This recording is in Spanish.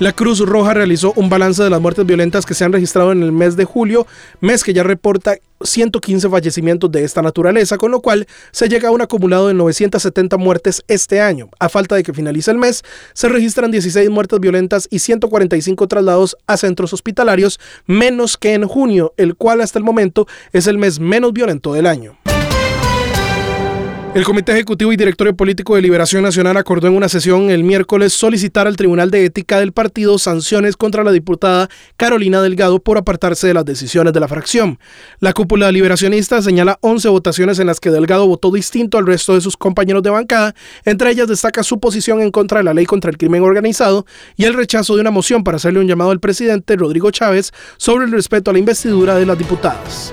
La Cruz Roja realizó un balance de las muertes violentas que se han registrado en el mes de julio, mes que ya reporta 115 fallecimientos de esta naturaleza, con lo cual se llega a un acumulado de 970 muertes este año. A falta de que finalice el mes, se registran 16 muertes violentas y 145 traslados a centros hospitalarios, menos que en junio, el cual hasta el momento es el mes menos violento del año. El Comité Ejecutivo y Directorio Político de Liberación Nacional acordó en una sesión el miércoles solicitar al Tribunal de Ética del partido sanciones contra la diputada Carolina Delgado por apartarse de las decisiones de la fracción. La cúpula liberacionista señala 11 votaciones en las que Delgado votó distinto al resto de sus compañeros de bancada. Entre ellas destaca su posición en contra de la ley contra el crimen organizado y el rechazo de una moción para hacerle un llamado al presidente Rodrigo Chávez sobre el respeto a la investidura de las diputadas.